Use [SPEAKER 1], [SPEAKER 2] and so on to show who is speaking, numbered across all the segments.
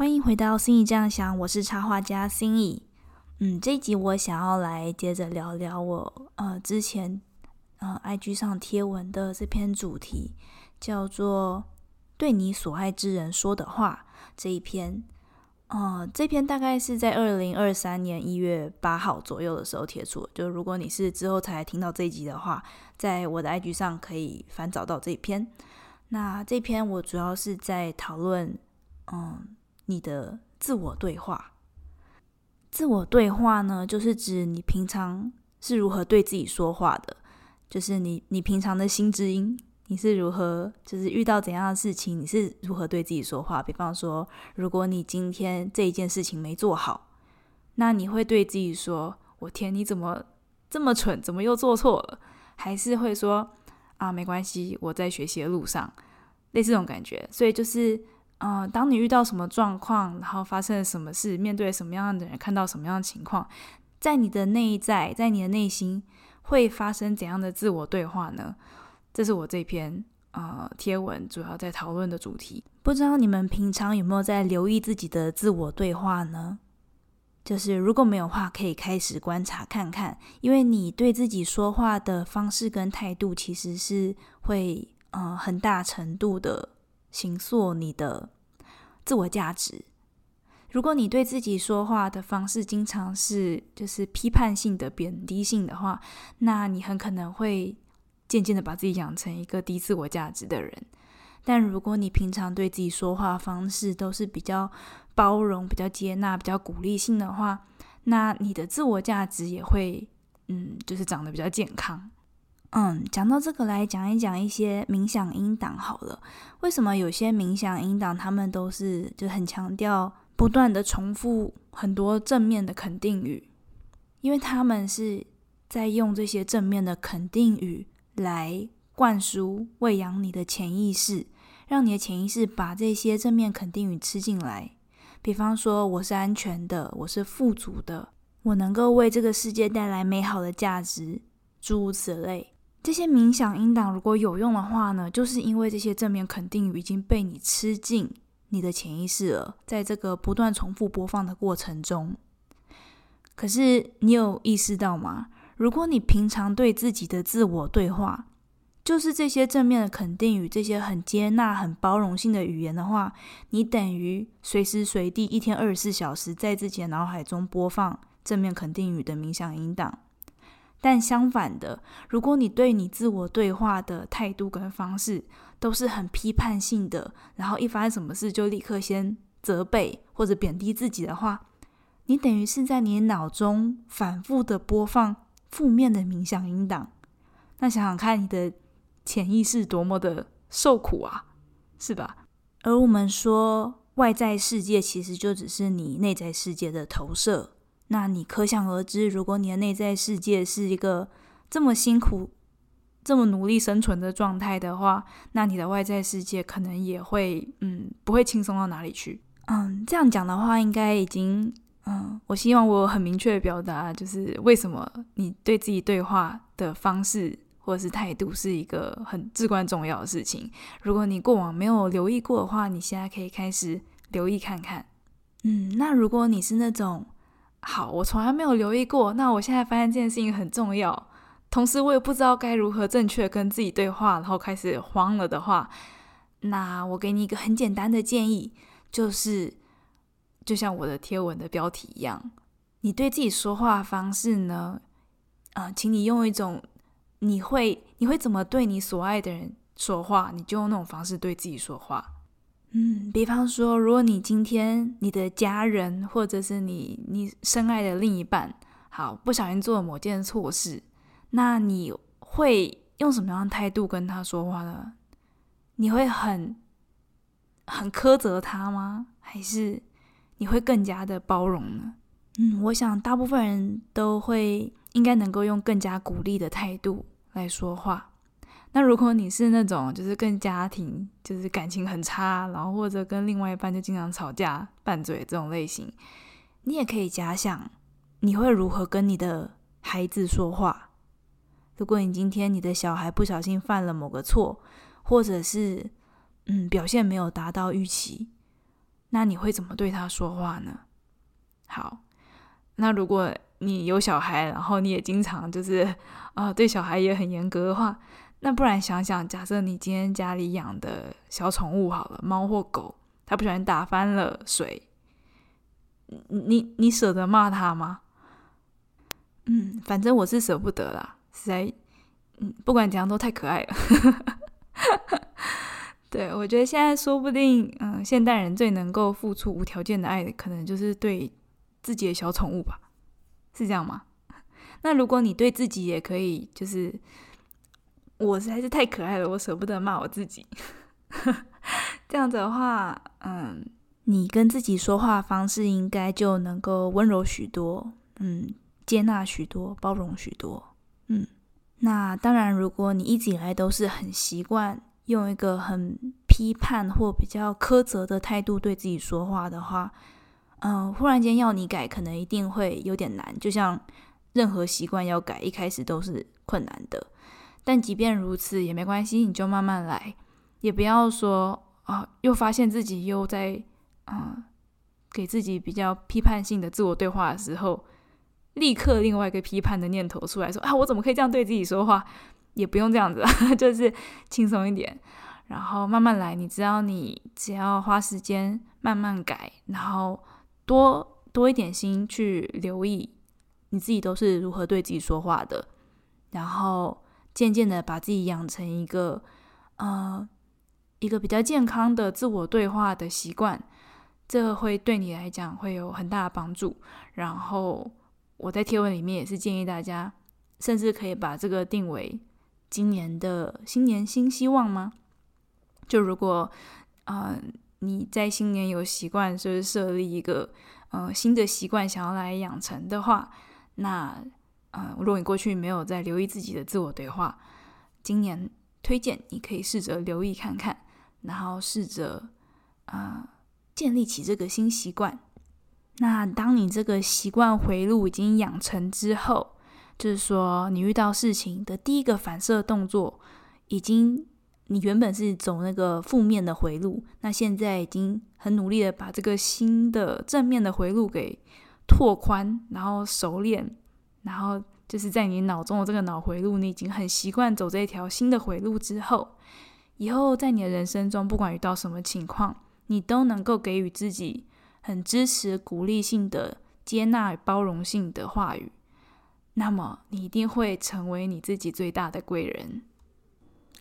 [SPEAKER 1] 欢迎回到心意这样想，我是插画家心意。嗯，这一集我想要来接着聊聊我呃之前呃 IG 上贴文的这篇主题，叫做“对你所爱之人说的话”这一篇。呃，这篇大概是在二零二三年一月八号左右的时候贴出。就如果你是之后才听到这一集的话，在我的 IG 上可以翻找到这一篇。那这篇我主要是在讨论，嗯，你的自我对话。自我对话呢，就是指你平常是如何对自己说话的，就是你你平常的心之音。你是如何，就是遇到怎样的事情，你是如何对自己说话？比方说，如果你今天这一件事情没做好，那你会对自己说：“我天，你怎么这么蠢？怎么又做错了？”还是会说：“啊，没关系，我在学习的路上。”类似这种感觉。所以就是，呃，当你遇到什么状况，然后发生了什么事，面对什么样的人，看到什么样的情况，在你的内在，在你的内心会发生怎样的自我对话呢？这是我这篇呃贴文主要在讨论的主题。不知道你们平常有没有在留意自己的自我对话呢？就是如果没有话，可以开始观察看看，因为你对自己说话的方式跟态度，其实是会呃很大程度的形塑你的自我价值。如果你对自己说话的方式经常是就是批判性的、贬低性的话，那你很可能会。渐渐的把自己养成一个低自我价值的人，但如果你平常对自己说话方式都是比较包容、比较接纳、比较鼓励性的话，那你的自我价值也会，嗯，就是长得比较健康。嗯，讲到这个来讲一讲一些冥想音档好了。为什么有些冥想音档他们都是就很强调不断的重复很多正面的肯定语？因为他们是在用这些正面的肯定语。来灌输、喂养你的潜意识，让你的潜意识把这些正面肯定语吃进来。比方说，我是安全的，我是富足的，我能够为这个世界带来美好的价值，诸如此类。这些冥想音档如果有用的话呢，就是因为这些正面肯定语已经被你吃进你的潜意识了。在这个不断重复播放的过程中，可是你有意识到吗？如果你平常对自己的自我对话，就是这些正面的肯定语，这些很接纳、很包容性的语言的话，你等于随时随地一天二十四小时在自己的脑海中播放正面肯定语的冥想音档。但相反的，如果你对你自我对话的态度跟方式都是很批判性的，然后一发生什么事就立刻先责备或者贬低自己的话，你等于是在你脑中反复的播放。负面的冥想音档，那想想看你的潜意识多么的受苦啊，是吧？而我们说外在世界其实就只是你内在世界的投射，那你可想而知，如果你的内在世界是一个这么辛苦、这么努力生存的状态的话，那你的外在世界可能也会嗯不会轻松到哪里去。嗯，这样讲的话，应该已经。嗯，我希望我很明确的表达，就是为什么你对自己对话的方式或者是态度是一个很至关重要的事情。如果你过往没有留意过的话，你现在可以开始留意看看。嗯，那如果你是那种好，我从来没有留意过，那我现在发现这件事情很重要，同时我也不知道该如何正确跟自己对话，然后开始慌了的话，那我给你一个很简单的建议，就是。就像我的贴文的标题一样，你对自己说话方式呢？啊，请你用一种你会你会怎么对你所爱的人说话，你就用那种方式对自己说话。嗯，比方说，如果你今天你的家人或者是你你深爱的另一半，好不小心做了某件错事，那你会用什么样的态度跟他说话呢？你会很很苛责他吗？还是？你会更加的包容呢？嗯，我想大部分人都会应该能够用更加鼓励的态度来说话。那如果你是那种就是跟家庭就是感情很差，然后或者跟另外一半就经常吵架拌嘴这种类型，你也可以假想你会如何跟你的孩子说话。如果你今天你的小孩不小心犯了某个错，或者是嗯表现没有达到预期。那你会怎么对他说话呢？好，那如果你有小孩，然后你也经常就是啊对小孩也很严格的话，那不然想想，假设你今天家里养的小宠物好了，猫或狗，它不小心打翻了水，你你舍得骂它吗？嗯，反正我是舍不得啦，实在，嗯，不管怎样都太可爱了。对，我觉得现在说不定，嗯，现代人最能够付出无条件的爱的，可能就是对自己的小宠物吧，是这样吗？那如果你对自己也可以，就是我实在是太可爱了，我舍不得骂我自己。这样子的话，嗯，你跟自己说话方式应该就能够温柔许多，嗯，接纳许多，包容许多，嗯。那当然，如果你一直以来都是很习惯。用一个很批判或比较苛责的态度对自己说话的话，嗯，忽然间要你改，可能一定会有点难。就像任何习惯要改，一开始都是困难的。但即便如此也没关系，你就慢慢来，也不要说啊，又发现自己又在嗯给自己比较批判性的自我对话的时候，立刻另外一个批判的念头出来说啊，我怎么可以这样对自己说话？也不用这样子，就是轻松一点，然后慢慢来。你知道，你只要花时间慢慢改，然后多多一点心去留意你自己都是如何对自己说话的，然后渐渐的把自己养成一个呃一个比较健康的自我对话的习惯，这会对你来讲会有很大的帮助。然后我在贴文里面也是建议大家，甚至可以把这个定为。今年的新年新希望吗？就如果，呃，你在新年有习惯，就是设立一个呃新的习惯想要来养成的话，那，呃，如果你过去没有在留意自己的自我对话，今年推荐你可以试着留意看看，然后试着啊建立起这个新习惯。那当你这个习惯回路已经养成之后，就是说，你遇到事情的第一个反射动作，已经你原本是走那个负面的回路，那现在已经很努力的把这个新的正面的回路给拓宽，然后熟练，然后就是在你脑中的这个脑回路，你已经很习惯走这一条新的回路之后，以后在你的人生中，不管遇到什么情况，你都能够给予自己很支持、鼓励性的接纳、包容性的话语。那么你一定会成为你自己最大的贵人。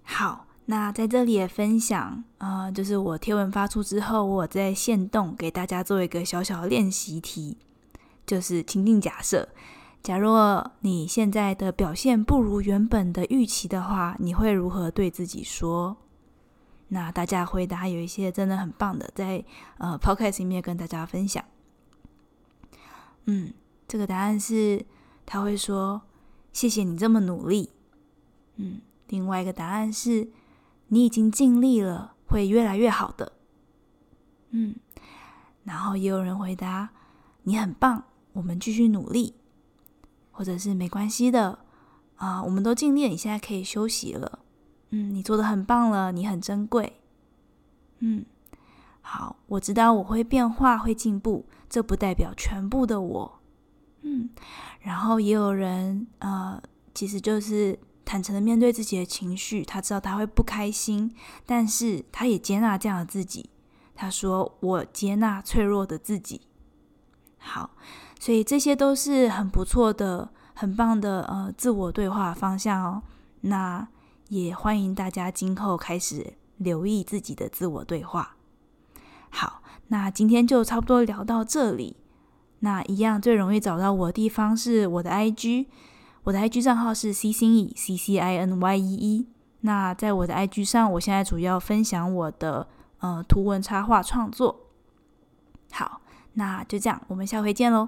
[SPEAKER 1] 好，那在这里也分享啊，就是我贴文发出之后，我在线动给大家做一个小小的练习题，就是情境假设：假若你现在的表现不如原本的预期的话，你会如何对自己说？那大家回答有一些真的很棒的，在呃 Podcast 里面跟大家分享。嗯，这个答案是。他会说：“谢谢你这么努力。”嗯，另外一个答案是：“你已经尽力了，会越来越好的。”嗯，然后也有人回答：“你很棒，我们继续努力。”或者是“没关系的啊，我们都尽力，你现在可以休息了。”嗯，你做的很棒了，你很珍贵。嗯，好，我知道我会变化，会进步，这不代表全部的我。嗯，然后也有人呃，其实就是坦诚的面对自己的情绪，他知道他会不开心，但是他也接纳这样的自己。他说：“我接纳脆弱的自己。”好，所以这些都是很不错的、很棒的呃自我对话方向哦。那也欢迎大家今后开始留意自己的自我对话。好，那今天就差不多聊到这里。那一样最容易找到我的地方是我的 IG，我的 IG 账号是 C 星 E C C I N Y E E。那在我的 IG 上，我现在主要分享我的呃图文插画创作。好，那就这样，我们下回见喽。